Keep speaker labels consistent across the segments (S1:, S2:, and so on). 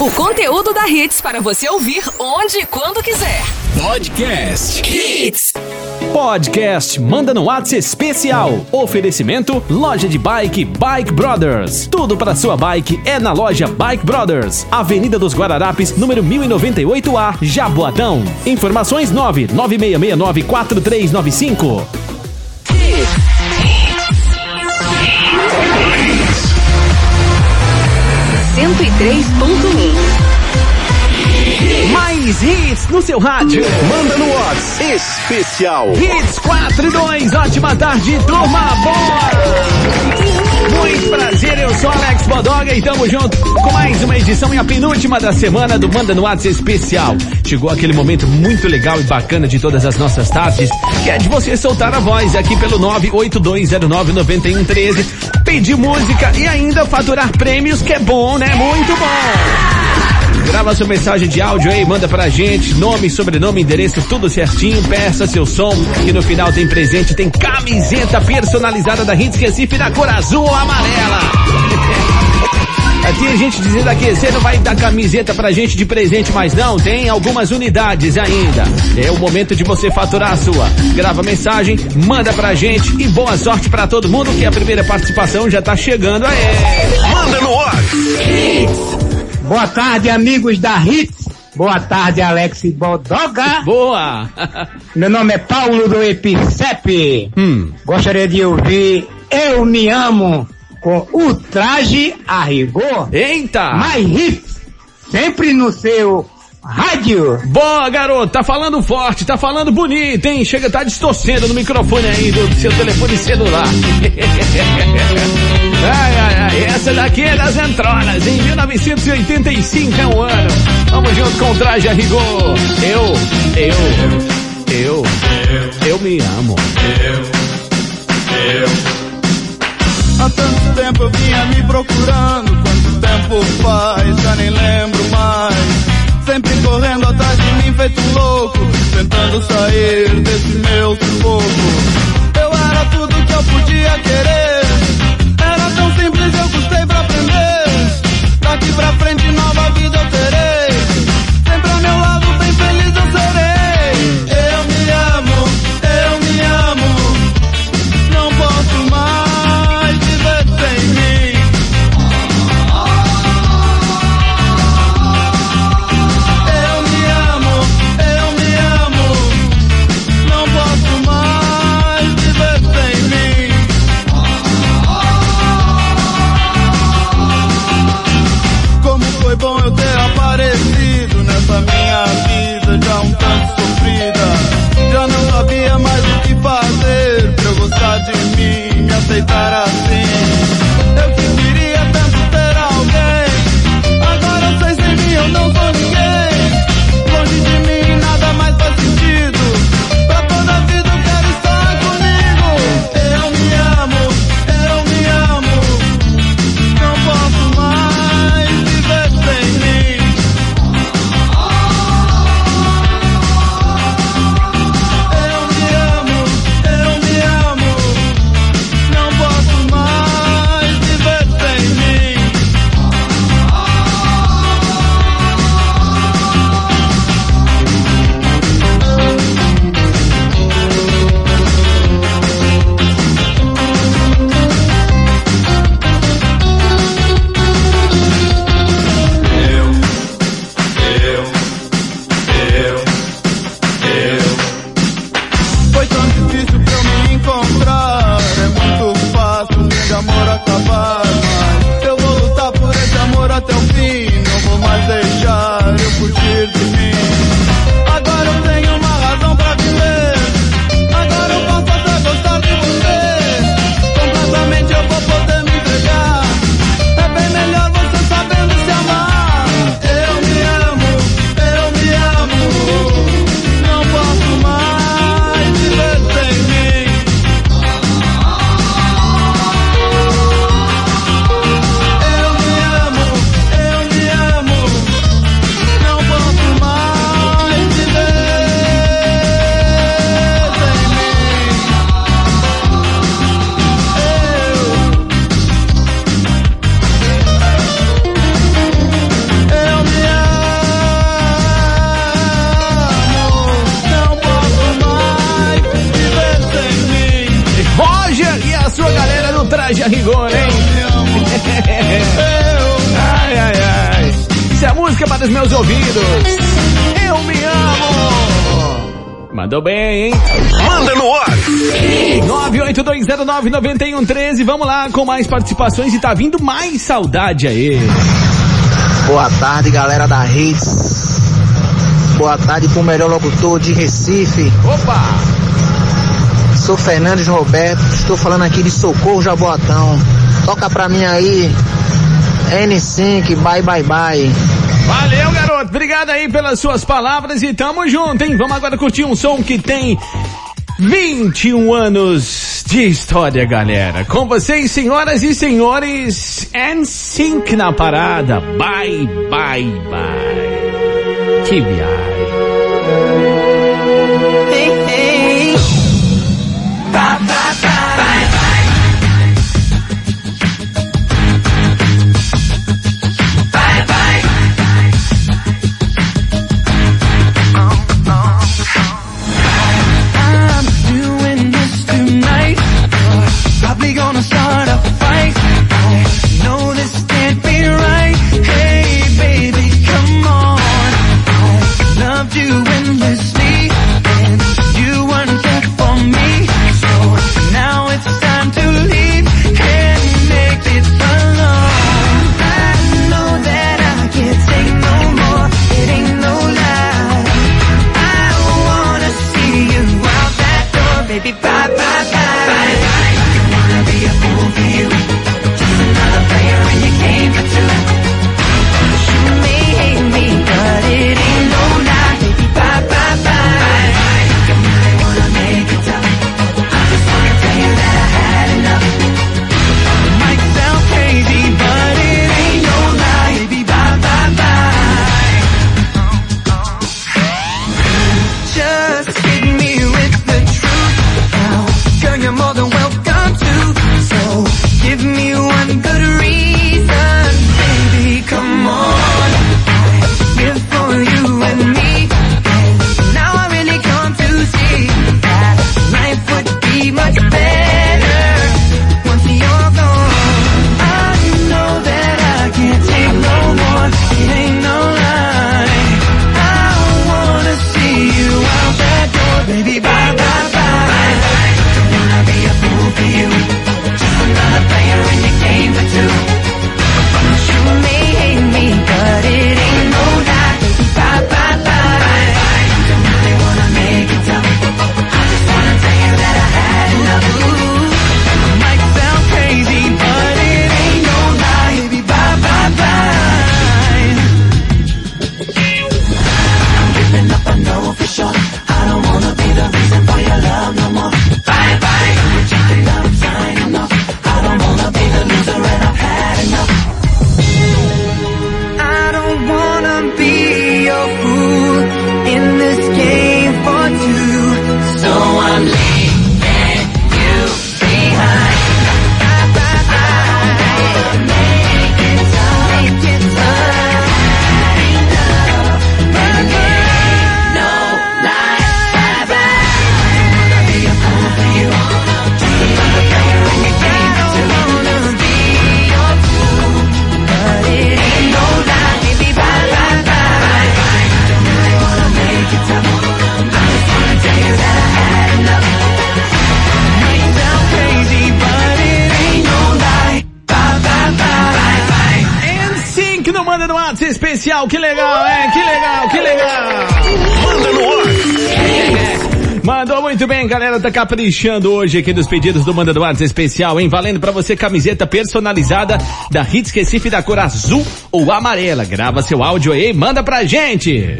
S1: O conteúdo da Hits para você ouvir onde e quando quiser.
S2: Podcast
S1: Hits.
S3: Podcast Manda no Whats especial. Oferecimento Loja de Bike Bike Brothers. Tudo para sua bike é na loja Bike Brothers. Avenida dos Guararapes, número 1098A, Jaboatão. Informações 996694395.
S1: 103.1.
S3: Mais hits no seu rádio.
S2: Manda no Whats especial.
S3: Hits 4 e 2. Ótima tarde, turma. Bora! Muito prazer, eu sou Alex Bodoga e tamo junto com mais uma edição e a penúltima da semana do Manda no WhatsApp especial. Chegou aquele momento muito legal e bacana de todas as nossas tardes, que é de você soltar a voz aqui pelo 982099113, pedir música e ainda faturar prêmios, que é bom, né? Muito bom! Grava sua mensagem de áudio aí, manda pra gente, nome, sobrenome, endereço, tudo certinho, peça seu som, que no final tem presente, tem camiseta personalizada da Hits Recife na cor azul ou amarela. Aqui a gente dizendo aqui, você não vai dar camiseta pra gente de presente, mas não, tem algumas unidades ainda. É o momento de você faturar a sua. Grava a mensagem, manda pra gente e boa sorte pra todo mundo que a primeira participação já tá chegando aí.
S2: Manda no Whats.
S4: Boa tarde, amigos da Hits. Boa tarde, Alex Bodoga.
S3: Boa!
S4: Meu nome é Paulo do Epicep.
S3: hum,
S4: Gostaria de ouvir Eu Me Amo com o traje a rigor.
S3: eita!
S4: Mais hits, sempre no seu rádio.
S3: Boa, garoto, tá falando forte, tá falando bonito, hein? Chega, tá distorcendo no microfone aí do seu telefone celular. ai, ai, ai, essa daqui é das entronas, em 1985 é um ano. Vamos junto com o traje a rigor. Eu, eu, eu, eu me amo.
S5: Há tanto tempo eu vinha me procurando, quanto tempo faz, já nem lembro mais. Sempre correndo atrás de mim feito louco, tentando sair desse meu sufoco. Eu era tudo que eu podia querer, era tão simples eu custei pra aprender. Daqui pra frente nova vida eu terei, foi tão difícil pra eu me encontrar. É muito fácil, sem amor a
S6: os meus ouvidos. Eu me amo. Mandou bem, hein?
S2: Manda no ar.
S6: 982099113. Vamos lá com mais participações e tá vindo mais saudade aí.
S7: Boa tarde, galera da Hits. Boa tarde pro melhor locutor de Recife.
S6: Opa!
S7: Sou Fernandes Roberto, estou falando aqui de Socorro Jaboatão. Toca pra mim aí, N5, bye bye bye.
S6: Valeu, garoto. Obrigado aí pelas suas palavras e tamo junto, hein? Vamos agora curtir um som que tem 21 anos de história, galera. Com vocês, senhoras e senhores, NSYNC na parada. Bye, bye, bye. Que viagem. maybe bad bem, galera. Tá caprichando hoje aqui nos pedidos do Manda do Artes especial, hein? Valendo pra você camiseta personalizada da Hits Recife da cor azul ou amarela. Grava seu áudio aí, manda pra gente.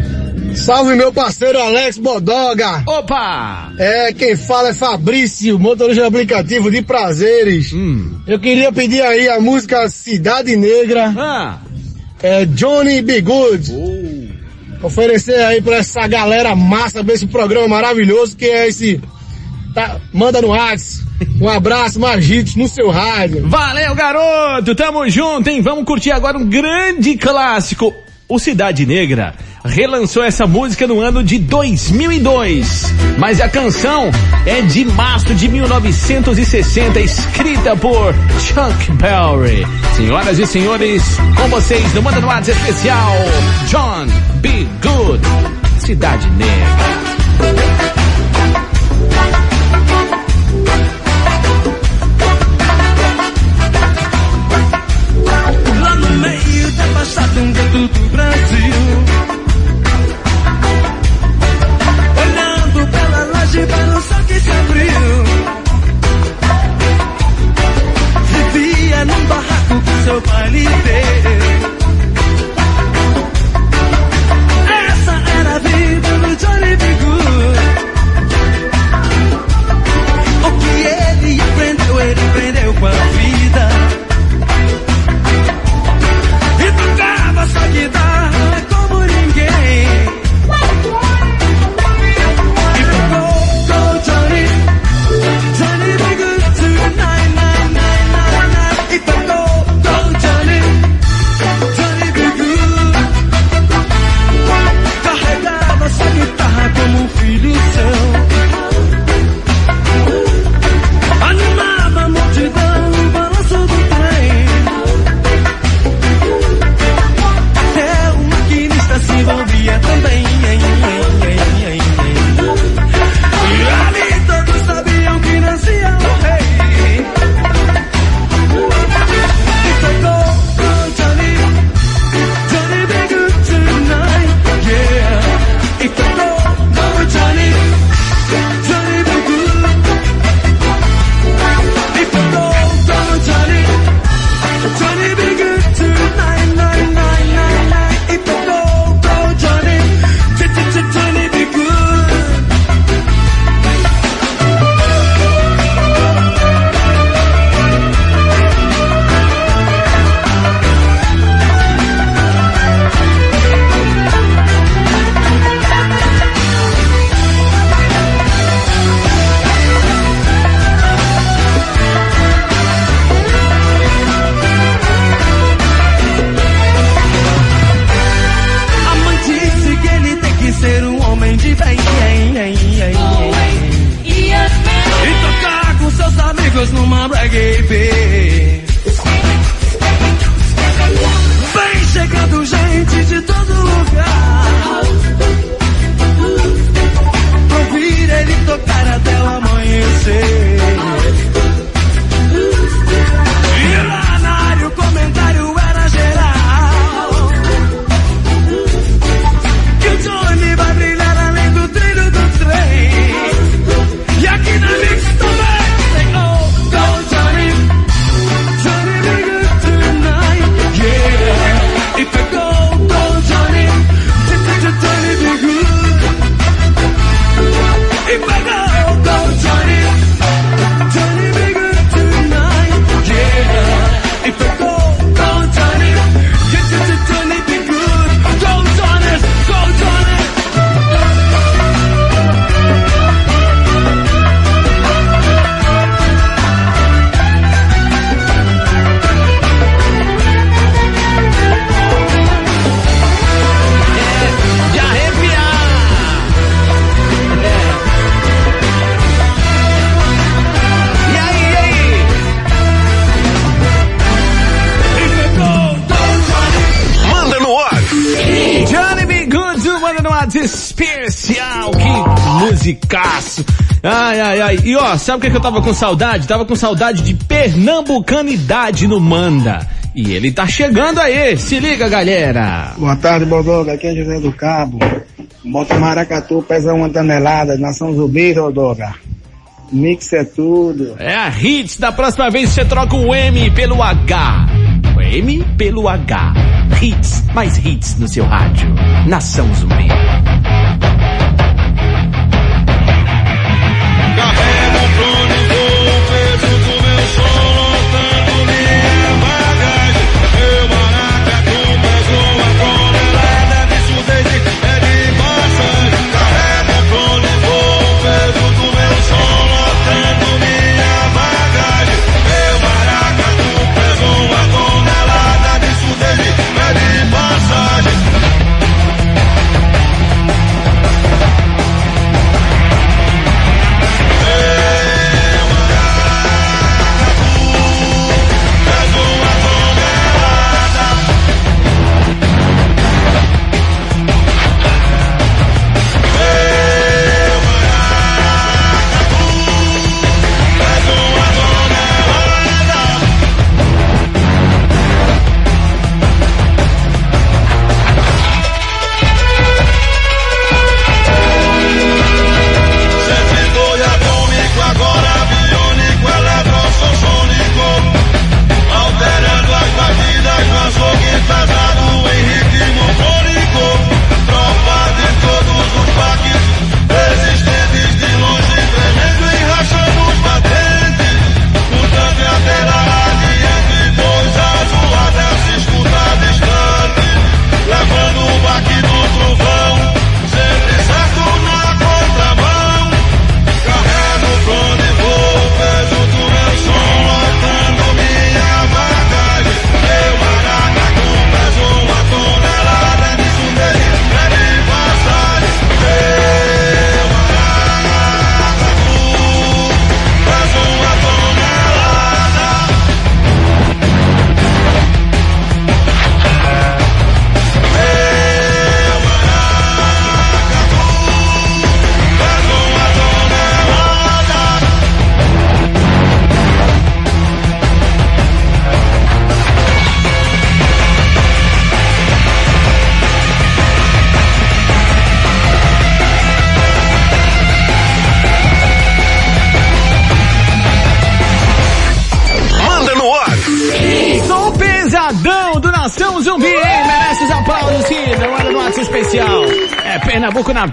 S8: Salve meu parceiro Alex Bodoga.
S6: Opa!
S8: É, quem fala é Fabrício, motorista de aplicativo de prazeres.
S6: Hum.
S8: Eu queria pedir aí a música Cidade Negra,
S6: Ah.
S8: é Johnny B. Good. Oferecer aí pra essa galera massa desse programa maravilhoso que é esse. Tá, manda no Whats. Um abraço, Magitos, no seu rádio.
S6: Valeu, garoto! Tamo junto, hein? Vamos curtir agora um grande clássico. O Cidade Negra
S9: relançou essa música no ano de 2002. Mas a canção é de março de 1960, escrita por Chuck Berry. Senhoras e senhores, com vocês no Manda no Arts especial, John B. Good, Cidade Negra. especial. Que musicaço. Ai, ai, ai. E ó, sabe o que, que eu tava com saudade? Tava com saudade de pernambucanidade no Manda. E ele tá chegando aí, se liga galera!
S10: Boa tarde, Bodoga, aqui é José do Cabo. Bota maracatu, pesa uma tonelada, nação zumbi, Bodoga. Mix é tudo.
S9: É a hits, da próxima vez você troca o M pelo H. M pelo H. Hits, mais hits no seu rádio. Nação Zumbi.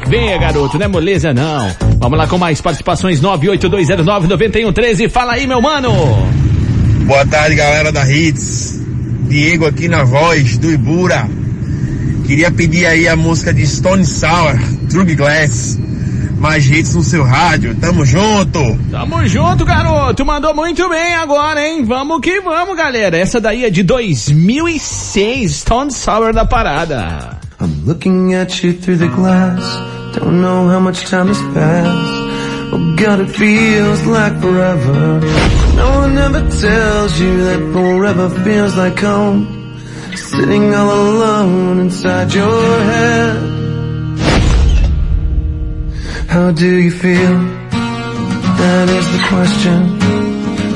S3: Veia, garoto, não é moleza não. Vamos lá com mais participações 982099113. Fala aí, meu mano.
S11: Boa tarde, galera da Hits. Diego aqui na voz do Ibura. Queria pedir aí a música de Stone Sour, True Glass. Mais hits no seu rádio. Tamo junto.
S3: Tamo junto, garoto. Mandou muito bem agora, hein? Vamos que vamos, galera. Essa daí é de 2006, Stone Sour da parada.
S12: I'm looking at you through the glass. Don't know how much time has passed. Oh God, it feels like forever. No one ever tells you that forever feels like home. Sitting all alone inside your head. How do you feel? That is the question.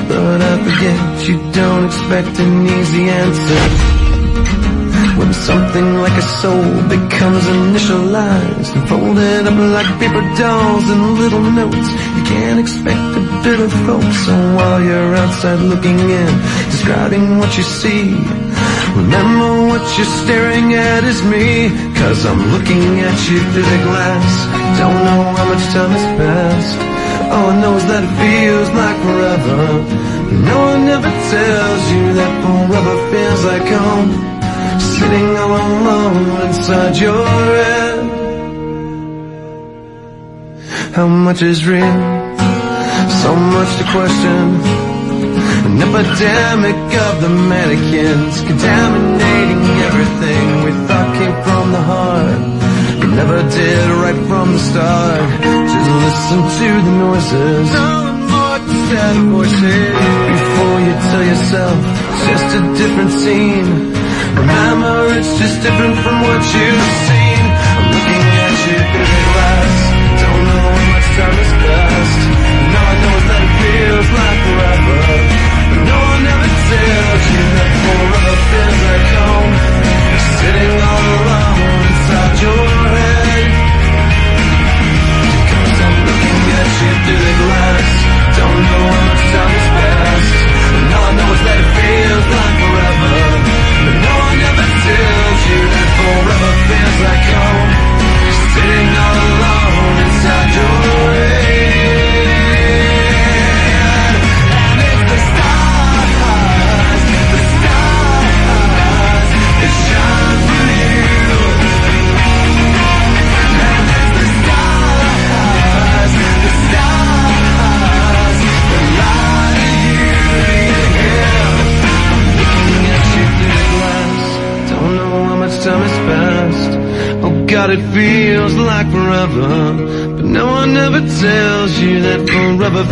S12: But I forget you don't expect an easy answer. When something like a soul becomes initialized and folded up like paper dolls and little notes, you can't expect a bit of hope. So while you're outside looking in, describing what you see, remember what you're staring at is me. Cause I'm looking at you through the glass. Don't know how much time has passed. All I know is that it feels like forever. No one ever tells you that forever feels like home. Sitting all alone inside your head. How much is real? So much to question. An epidemic of the mannequins contaminating everything we thought came from the heart. We never did right from the start. Just listen to the noises. Before you tell yourself, it's just a different scene. Remember, it's just different from what you've seen. I'm looking at you through the glass. Don't know how much time has passed. And all I know is that it feels like forever.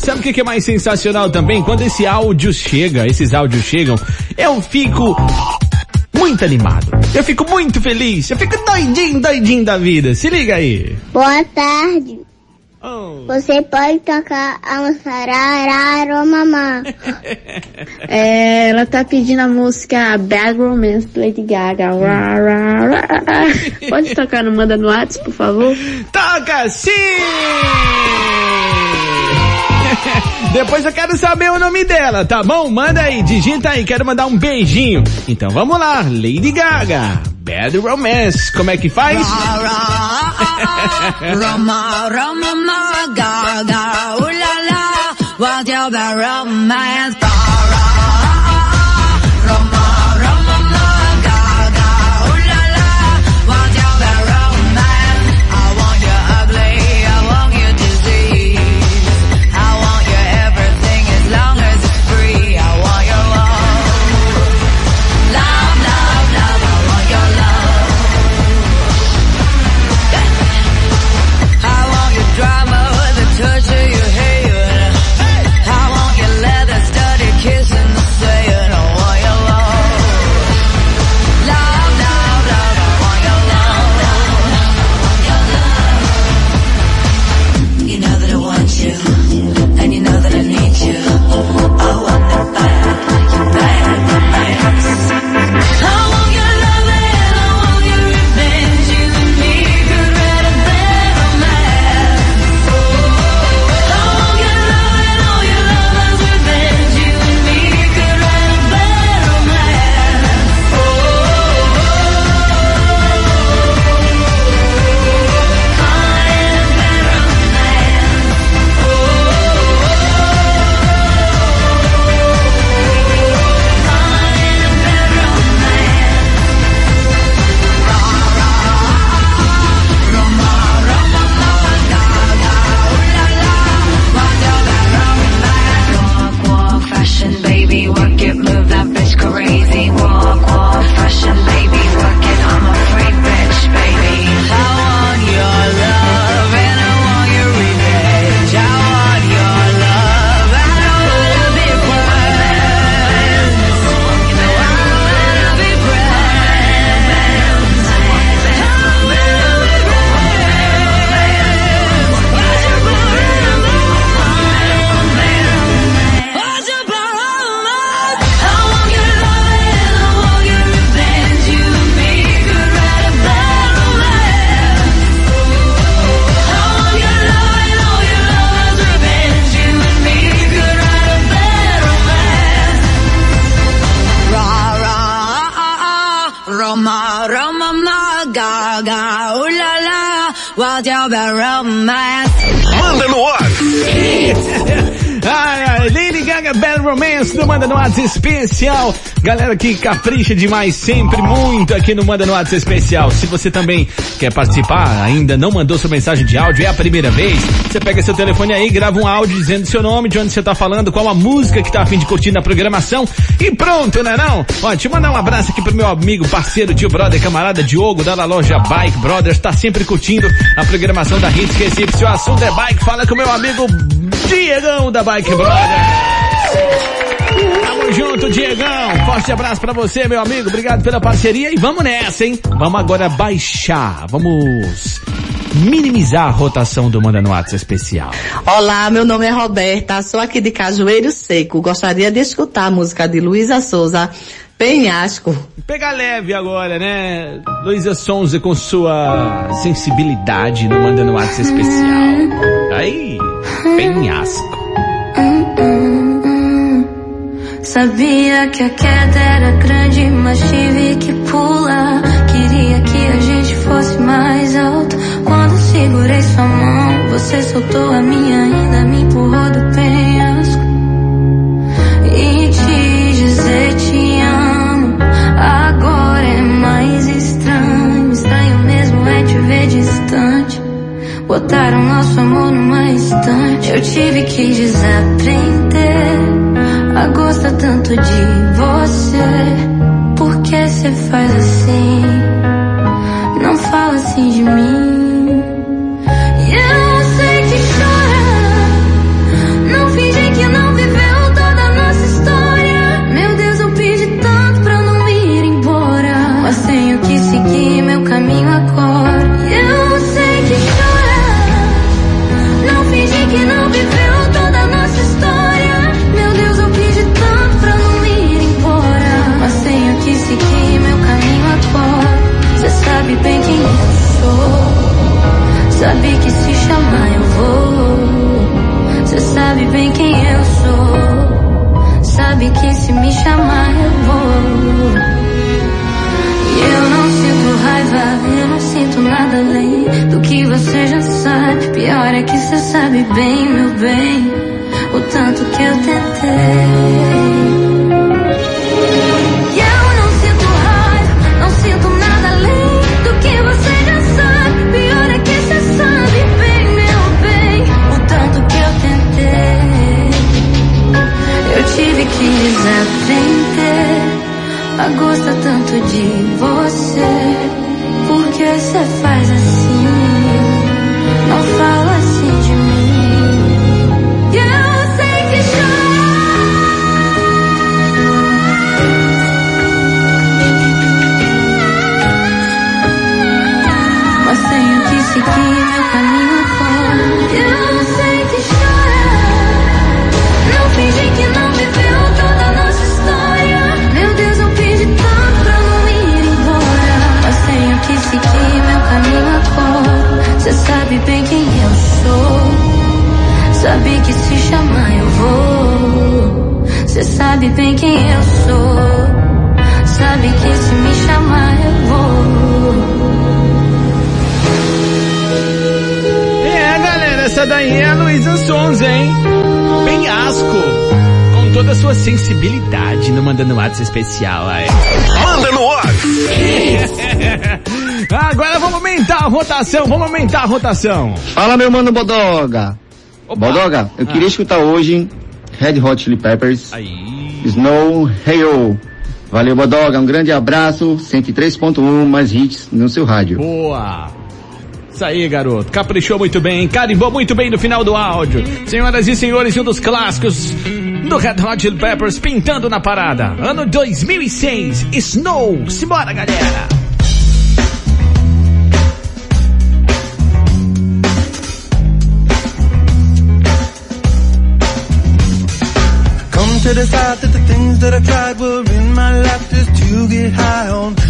S3: Sabe o que que é mais sensacional também? Quando esse áudio chega, esses áudios chegam, eu fico muito animado. Eu fico muito feliz. Eu fico doidinho, doidinho da vida. Se liga aí.
S13: Boa tarde.
S3: Oh.
S13: Você pode tocar a música Rarararo Mamá.
S14: É, ela tá pedindo a música Bad Romance do Lady Gaga. Pode tocar no Manda no WhatsApp, por favor?
S3: Toca sim! Depois eu quero saber o nome dela, tá bom? Manda aí, digita aí, quero mandar um beijinho. Então vamos lá, Lady Gaga, Bad Romance. Como é que faz?
S15: Gaga, ooh la la, what's your bad romance? Roma Roma ma ga ga ooh la la. What's your romance?
S2: Manda no ar.
S3: Ai, Gaga Bad Romance do Manda no WhatsApp especial. Galera que capricha demais sempre muito aqui no Manda no WhatsApp especial. Se você também quer participar, ainda não mandou sua mensagem de áudio, é a primeira vez, você pega seu telefone aí, grava um áudio dizendo seu nome, de onde você tá falando, qual a música que tá a fim de curtir na programação e pronto, né não? Ó, eu mandar um abraço aqui pro meu amigo, parceiro, tio brother, camarada Diogo, da loja Bike Brothers, tá sempre curtindo a programação da Hits Recife. Se o assunto é bike, fala com meu amigo Diegão da Bike Brothers. Tamo junto, Diegão. Forte abraço pra você, meu amigo. Obrigado pela parceria e vamos nessa, hein? Vamos agora baixar, vamos minimizar a rotação do Manda no WhatsApp especial.
S16: Olá, meu nome é Roberta, sou aqui de Cajueiro Seco. Gostaria de escutar a música de Luísa Souza, Penhasco.
S3: Pega leve agora, né? Luísa Sonza com sua sensibilidade no Manda no WhatsApp especial. Aí, penhasco.
S17: Sabia que a queda era grande, mas tive que pular. Queria que a gente fosse mais alto. Quando segurei sua mão, você soltou a minha, ainda me empurrou do penhasco. E te dizer te amo, agora é mais estranho. Estranho mesmo é te ver distante. Botaram nosso amor numa estante. Eu tive que desaprender a gostar tanto de você. Por que você faz assim? amar eu vou. Eu não sinto raiva, eu não sinto nada além do que você já sabe. Pior é que você sabe bem, meu bem, o tanto que eu tentei.
S3: especial. Aí.
S2: Manda no!
S3: Agora vamos aumentar a rotação, vamos aumentar a rotação.
S18: Fala, meu mano Bodoga. Opa. Bodoga, eu ah. queria escutar hoje Red Hot Chili Peppers, Aí. Snow Hail. Oh. Valeu, Bodoga, um grande abraço, 103.1, mais hits no seu rádio.
S3: Boa! Isso aí, garoto. Caprichou muito bem, carimbou muito bem no final do áudio. Senhoras e senhores, um dos clássicos do Red Hot Chili Peppers pintando na parada. Ano 2006, Snow. Simbora, galera.
S12: to decide that the things that I tried were in my life just to get high on.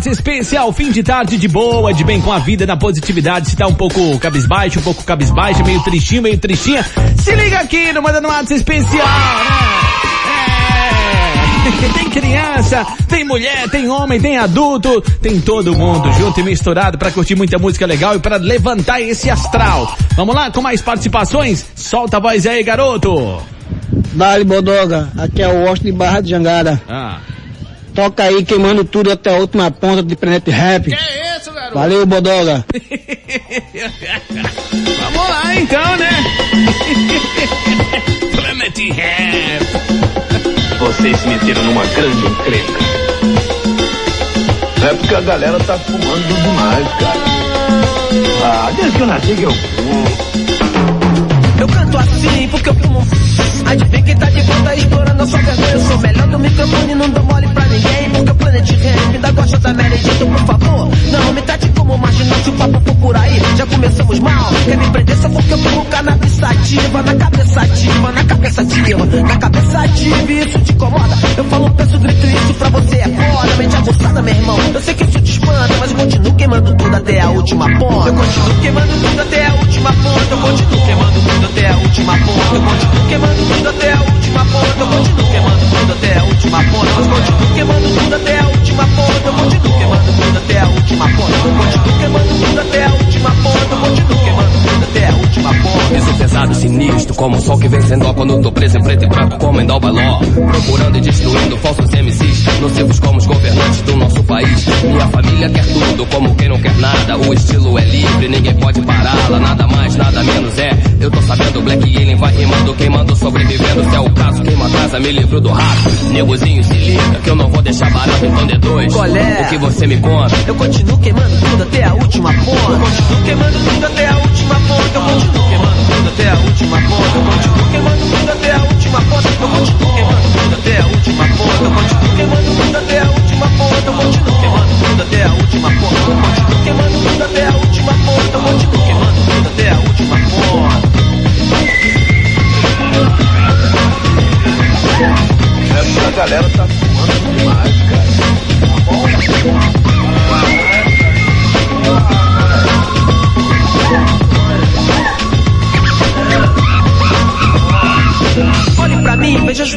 S3: WhatsApp especial, fim de tarde de boa, de bem com a vida, na positividade. Se tá um pouco cabisbaixo, um pouco cabisbaixo, meio tristinho, meio tristinha. Se liga aqui no Manda no WhatsApp especial, né? É. Tem criança, tem mulher, tem homem, tem adulto, tem todo mundo junto e misturado pra curtir muita música legal e pra levantar esse astral. Vamos lá com mais participações? Solta a voz aí, garoto.
S19: Dali Bodoga, aqui é o Washington de Barra de Jangada.
S3: Ah.
S19: Toca aí queimando tudo até a última ponta de Planet Rap. Que é
S3: isso, garoto?
S19: Valeu, Bodoga.
S3: Vamos lá então, né? Planet Rap.
S2: Vocês se meteram numa grande encrenca. É porque a galera tá fumando demais, cara. Ah, desde que eu nasci que eu fumo.
S20: Canto assim porque eu fumo. Adivinha quem tá de volta explorando a sua vergonha. Eu sou melhor do microfone, não dou mole pra ninguém. Porque o Planet Ramp ainda gosta da Mary Jane. Então, por favor, não me trate como marginal. Se o papo
S21: sinistro, como o sol que vem sem dó Quando tô preso em preto e branco, como em Baló Procurando e destruindo falsos MCs Nocivos como os governantes do nosso país Minha família quer tudo, como quem não quer nada O estilo é livre, ninguém pode pará-la Nada mais, nada menos é Eu tô sabendo, Black Alien vai rimando Queimando, sobrevivendo, se é o caso Queima casa, me livro do rato Negozinho, se liga, que eu não vou deixar barato Então de dois,
S20: Qual é?
S21: o que você me conta?
S20: Eu continuo queimando tudo até a última ponta. Eu continuo queimando tudo até a última ponta. Eu continuo queimando tudo até a última ponta. Eu continuo queimando tudo até a última ponta. Eu continuo queimando tudo até a última ponta. Eu continuo queimando tudo até a última ponta. Eu continuo queimando tudo até a última ponta. Eu continuo queimando tudo até a última ponta. Eu continuo queimando tudo até a última ponta.
S2: É porque a galera tá fumando demais,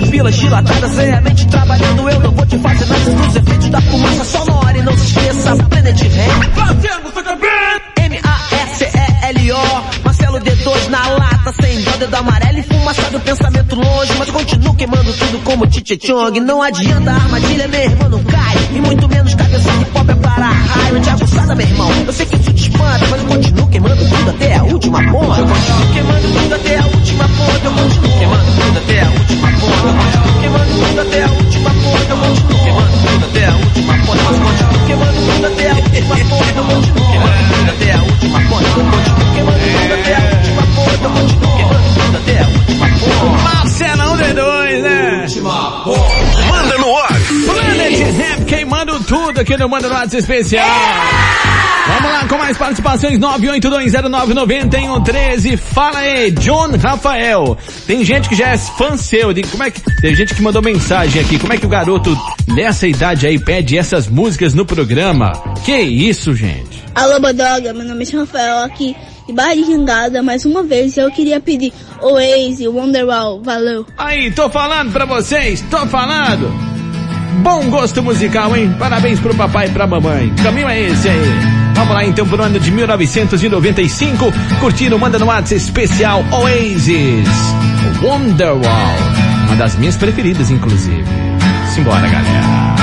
S20: as pupilas dilatadas Realmente trabalhando eu não vou te fazer nada Dos efeitos da fumaça sonora E não se esqueça, Planet Ramp M-A-S-E-L-O Marcelo D2 na lata dedo amarelo e fumaça do pensamento longe Mas continuo queimando tudo como Tite Chong. Não adianta, armadilha meu irmão não cai. E muito menos cabeça de pop é para raio De aguçada meu irmão, eu sei que isso te espanta Mas eu continuo queimando tudo até a última ponta. Eu continuo queimando tudo até a última ponta. Eu continuo queimando tudo até a última ponta. Eu continuo queimando tudo até a última ponta. Eu continuo queimando tudo até a última ponta. Mas continuo queimando tudo até a última ponta. Eu continuo queimando tudo até a última ponta. Eu continuo queimando tudo até a última ponta Até a última ponta
S3: Marcelão D2, né?
S2: Manda no ar.
S3: Planet Rap queimando tudo aqui no Manda no WhatsApp especial. Vamos lá com mais participações 982099113. Fala aí, John Rafael. Tem gente que já é fã seu. de- Como é que tem gente que mandou mensagem aqui? Como é que o garoto nessa idade aí pede essas músicas no programa? Que isso, gente?
S22: Alô, Bodoga, meu nome é Rafael aqui de Jangada. Mais uma vez eu queria pedir Oasis, Wonderwall, valeu.
S3: Aí, tô falando pra vocês, tô falando. Bom gosto musical, hein? Parabéns pro papai e pra mamãe. Caminho é esse aí. Vamos lá então pro ano de 1995, curtindo Manda no WhatsApp especial Oasis, Wonderwall. Uma das minhas preferidas, inclusive. Simbora, galera.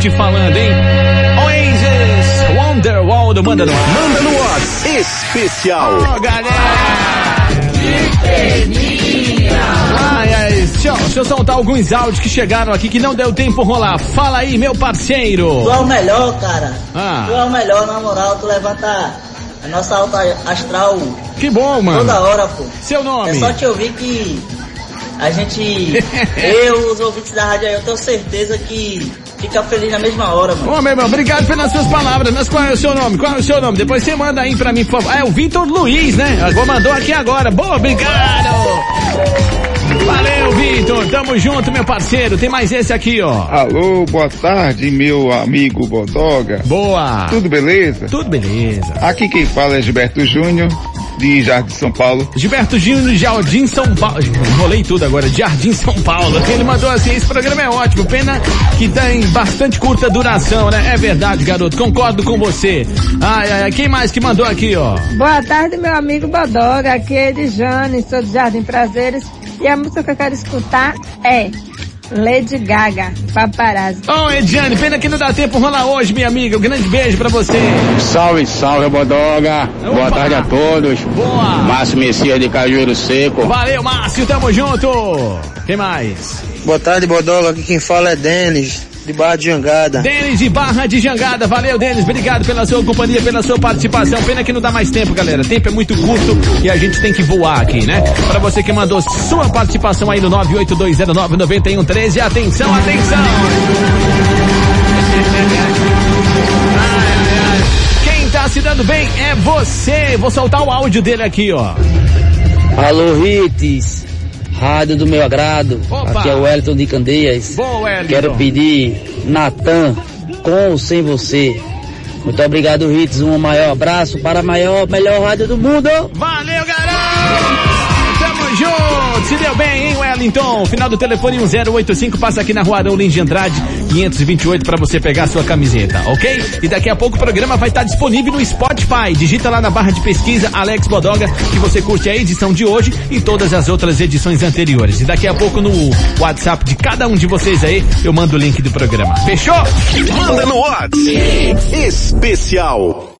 S3: Literalmente falando, hein? Oasis, Wonderwall do Manda no Ar.
S23: Manda no Whats especial.
S3: Ó, galera! Ai, ai, deixa, eu- deixa eu soltar alguns áudios que chegaram aqui que não deu tempo rolar. Fala aí, meu parceiro.
S24: Tu é o melhor, cara.
S3: Ah.
S24: Tu é o melhor, na moral, tu levanta a nossa alta astral
S3: Que bom, mano.
S24: toda hora, pô.
S3: Seu nome?
S24: É só te ouvir que a gente, eu, os ouvintes da rádio aí, eu tenho certeza que fica feliz na mesma hora, mano.
S3: Ô, meu irmão, obrigado pelas suas palavras. Mas qual é o seu nome? Qual é o seu nome? Depois você manda aí pra mim, por favor. Ah, é o Vitor Luiz, né? Agora mandou aqui agora. Boa, obrigado! Valeu, Vitor. Tamo junto, meu parceiro. Tem mais esse aqui, ó.
S25: Alô, boa tarde, meu amigo Bodoga.
S3: Boa.
S25: Tudo beleza?
S3: Tudo beleza.
S25: Aqui quem fala é Gilberto Júnior, de Jardim São Paulo.
S3: Gilberto Gino, Jardim São Paulo. Enrolei tudo agora, Jardim São Paulo. Ele mandou assim, esse programa é ótimo, pena que tem bastante curta duração, né? É verdade, garoto, concordo com você. Ai, ai, ai, quem mais que mandou aqui, ó?
S26: Boa tarde, meu amigo Bodoga. Aqui é Edjane, sou do Jardim Prazeres. E a música que eu quero escutar é Lady Gaga, Paparazzi.
S3: Ô, Ediane, pena que não dá tempo rolar hoje, minha amiga. Um grande beijo pra você.
S27: Salve, salve, Bodoga. Boa tarde a todos.
S3: Boa.
S27: Márcio Messias de Cajueiro Seco.
S3: Valeu, Márcio, tamo junto. Quem mais?
S7: Boa tarde, Bodoga. Aqui quem fala é Denis, de Barra de Jangada.
S3: Denis de Barra de Jangada. Valeu, Denis. Obrigado pela sua companhia, pela sua participação. Pena que não dá mais tempo, galera. Tempo é muito curto e a gente tem que voar aqui, né? Pra você que mandou sua participação aí no 982099113. Atenção, atenção! Quem tá se dando bem é você. Vou soltar o áudio dele aqui, ó.
S28: Alô, Hits, rádio do meu agrado.
S3: Opa.
S28: Aqui é o Wellington de Candeias.
S3: Boa, Wellington.
S28: Quero pedir Natan, com ou sem você. Muito obrigado, Hits. Um maior abraço para a maior, melhor rádio do mundo.
S3: Valeu, garoto! Se deu bem, hein, Wellington? Final do telefone 1085 passa aqui na rua Arão de Andrade, 528 pra você pegar sua camiseta, ok? E daqui a pouco o programa vai estar disponível no Spotify. Digita lá na barra de pesquisa Alex Bodoga que você curte a edição de hoje e todas as outras edições anteriores. E daqui a pouco no WhatsApp de cada um de vocês aí eu mando o link do programa. Fechou?
S23: Manda no Whats especial.